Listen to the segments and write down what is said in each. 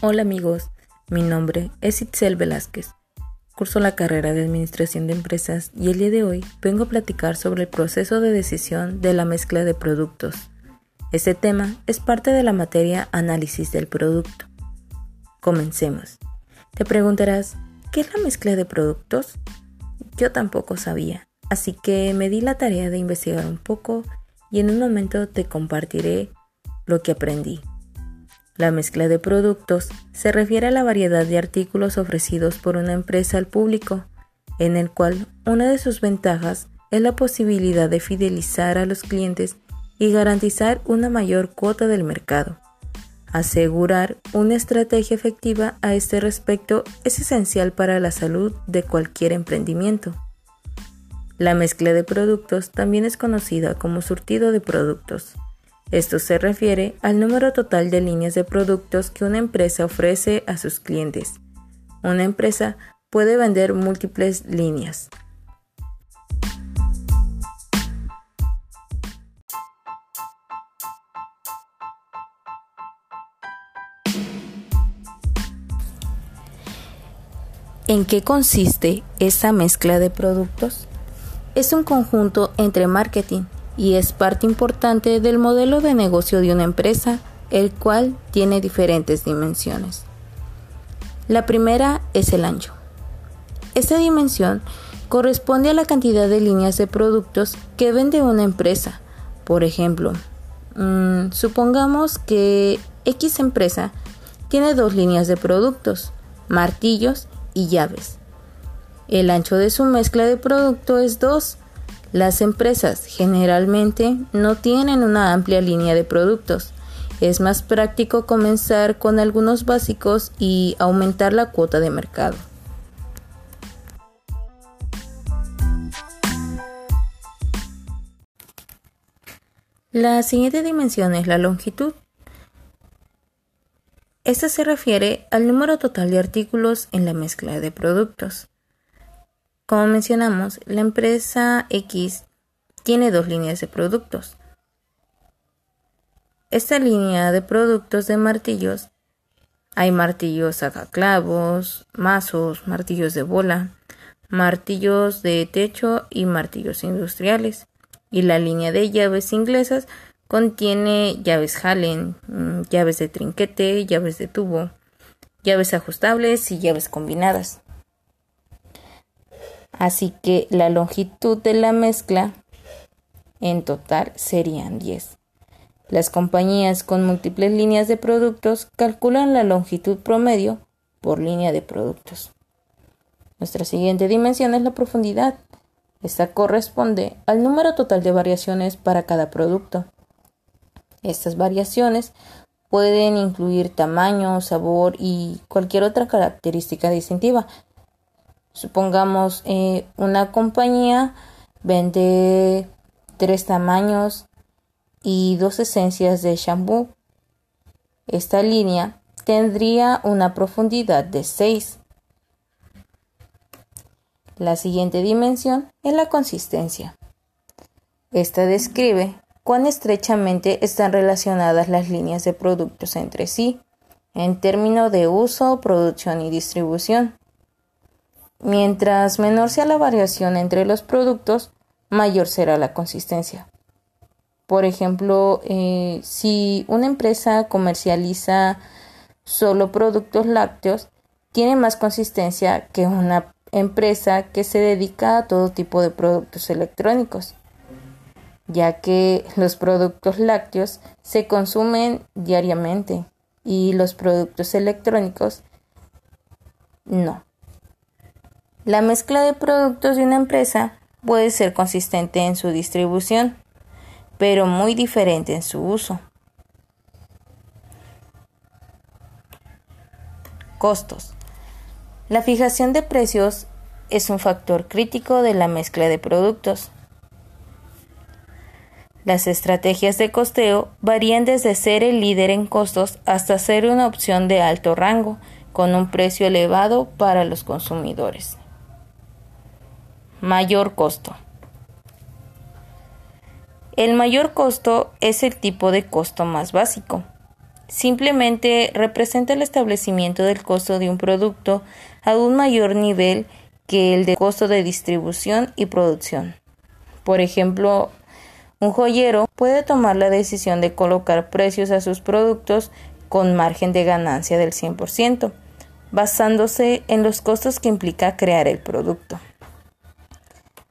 Hola amigos, mi nombre es Itzel Velázquez. Curso la carrera de Administración de Empresas y el día de hoy vengo a platicar sobre el proceso de decisión de la mezcla de productos. Este tema es parte de la materia Análisis del Producto. Comencemos. Te preguntarás, ¿qué es la mezcla de productos? Yo tampoco sabía, así que me di la tarea de investigar un poco y en un momento te compartiré lo que aprendí. La mezcla de productos se refiere a la variedad de artículos ofrecidos por una empresa al público, en el cual una de sus ventajas es la posibilidad de fidelizar a los clientes y garantizar una mayor cuota del mercado. Asegurar una estrategia efectiva a este respecto es esencial para la salud de cualquier emprendimiento. La mezcla de productos también es conocida como surtido de productos. Esto se refiere al número total de líneas de productos que una empresa ofrece a sus clientes. Una empresa puede vender múltiples líneas. ¿En qué consiste esa mezcla de productos? Es un conjunto entre marketing, y es parte importante del modelo de negocio de una empresa, el cual tiene diferentes dimensiones. La primera es el ancho. Esta dimensión corresponde a la cantidad de líneas de productos que vende una empresa. Por ejemplo, mm, supongamos que X empresa tiene dos líneas de productos, martillos y llaves. El ancho de su mezcla de producto es 2 las empresas generalmente no tienen una amplia línea de productos. Es más práctico comenzar con algunos básicos y aumentar la cuota de mercado. La siguiente dimensión es la longitud. Esta se refiere al número total de artículos en la mezcla de productos. Como mencionamos, la empresa X tiene dos líneas de productos. Esta línea de productos de martillos, hay martillos sacaclavos, mazos, martillos de bola, martillos de techo y martillos industriales. Y la línea de llaves inglesas contiene llaves Hallen, mm, llaves de trinquete, llaves de tubo, llaves ajustables y llaves combinadas. Así que la longitud de la mezcla en total serían 10. Las compañías con múltiples líneas de productos calculan la longitud promedio por línea de productos. Nuestra siguiente dimensión es la profundidad. Esta corresponde al número total de variaciones para cada producto. Estas variaciones pueden incluir tamaño, sabor y cualquier otra característica distintiva, Supongamos eh, una compañía vende tres tamaños y dos esencias de shampoo. Esta línea tendría una profundidad de 6. La siguiente dimensión es la consistencia. Esta describe cuán estrechamente están relacionadas las líneas de productos entre sí en términos de uso, producción y distribución. Mientras menor sea la variación entre los productos, mayor será la consistencia. Por ejemplo, eh, si una empresa comercializa solo productos lácteos, tiene más consistencia que una empresa que se dedica a todo tipo de productos electrónicos, ya que los productos lácteos se consumen diariamente y los productos electrónicos no. La mezcla de productos de una empresa puede ser consistente en su distribución, pero muy diferente en su uso. Costos. La fijación de precios es un factor crítico de la mezcla de productos. Las estrategias de costeo varían desde ser el líder en costos hasta ser una opción de alto rango con un precio elevado para los consumidores. Mayor costo. El mayor costo es el tipo de costo más básico. simplemente representa el establecimiento del costo de un producto a un mayor nivel que el de costo de distribución y producción. Por ejemplo, un joyero puede tomar la decisión de colocar precios a sus productos con margen de ganancia del 100%, basándose en los costos que implica crear el producto.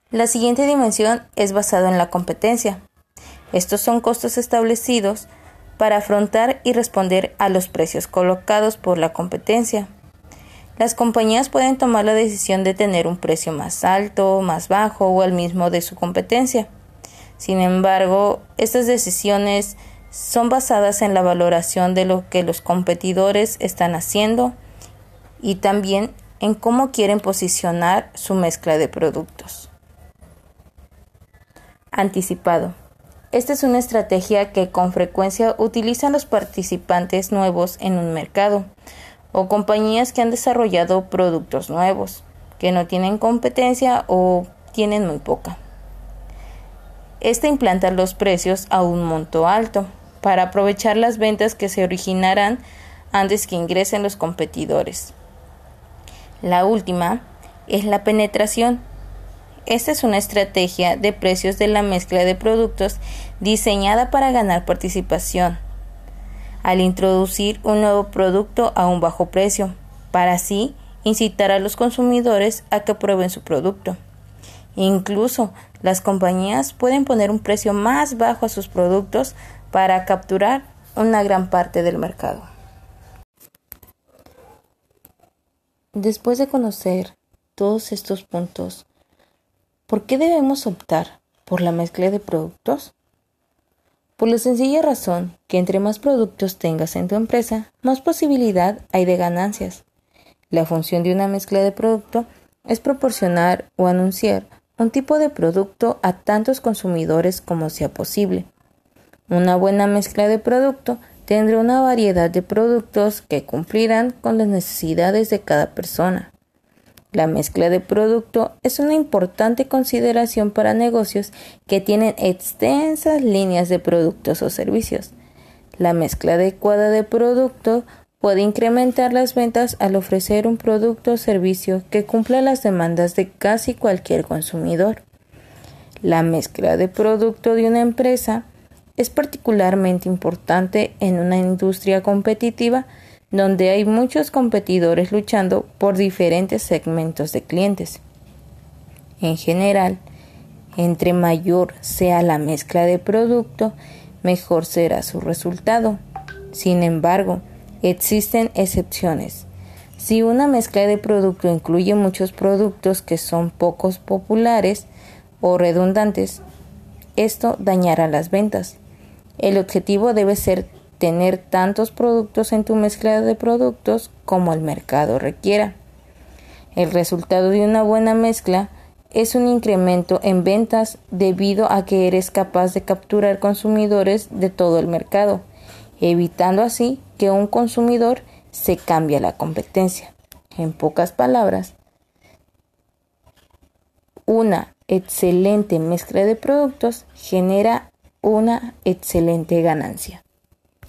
La siguiente dimensión es basada en la competencia. Estos son costos establecidos para afrontar y responder a los precios colocados por la competencia. Las compañías pueden tomar la decisión de tener un precio más alto, más bajo o el mismo de su competencia. Sin embargo, estas decisiones son basadas en la valoración de lo que los competidores están haciendo y también en cómo quieren posicionar su mezcla de productos. Anticipado. Esta es una estrategia que con frecuencia utilizan los participantes nuevos en un mercado o compañías que han desarrollado productos nuevos, que no tienen competencia o tienen muy poca. Esta implanta los precios a un monto alto para aprovechar las ventas que se originarán antes que ingresen los competidores. La última es la penetración esta es una estrategia de precios de la mezcla de productos diseñada para ganar participación al introducir un nuevo producto a un bajo precio, para así incitar a los consumidores a que prueben su producto. Incluso las compañías pueden poner un precio más bajo a sus productos para capturar una gran parte del mercado. Después de conocer todos estos puntos, ¿Por qué debemos optar por la mezcla de productos? Por la sencilla razón que entre más productos tengas en tu empresa, más posibilidad hay de ganancias. La función de una mezcla de producto es proporcionar o anunciar un tipo de producto a tantos consumidores como sea posible. Una buena mezcla de producto tendrá una variedad de productos que cumplirán con las necesidades de cada persona. La mezcla de producto es una importante consideración para negocios que tienen extensas líneas de productos o servicios. La mezcla adecuada de producto puede incrementar las ventas al ofrecer un producto o servicio que cumpla las demandas de casi cualquier consumidor. La mezcla de producto de una empresa es particularmente importante en una industria competitiva donde hay muchos competidores luchando por diferentes segmentos de clientes. En general, entre mayor sea la mezcla de producto, mejor será su resultado. Sin embargo, existen excepciones. Si una mezcla de producto incluye muchos productos que son pocos populares o redundantes, esto dañará las ventas. El objetivo debe ser tener tantos productos en tu mezcla de productos como el mercado requiera. El resultado de una buena mezcla es un incremento en ventas debido a que eres capaz de capturar consumidores de todo el mercado, evitando así que un consumidor se cambie a la competencia. En pocas palabras, una excelente mezcla de productos genera una excelente ganancia.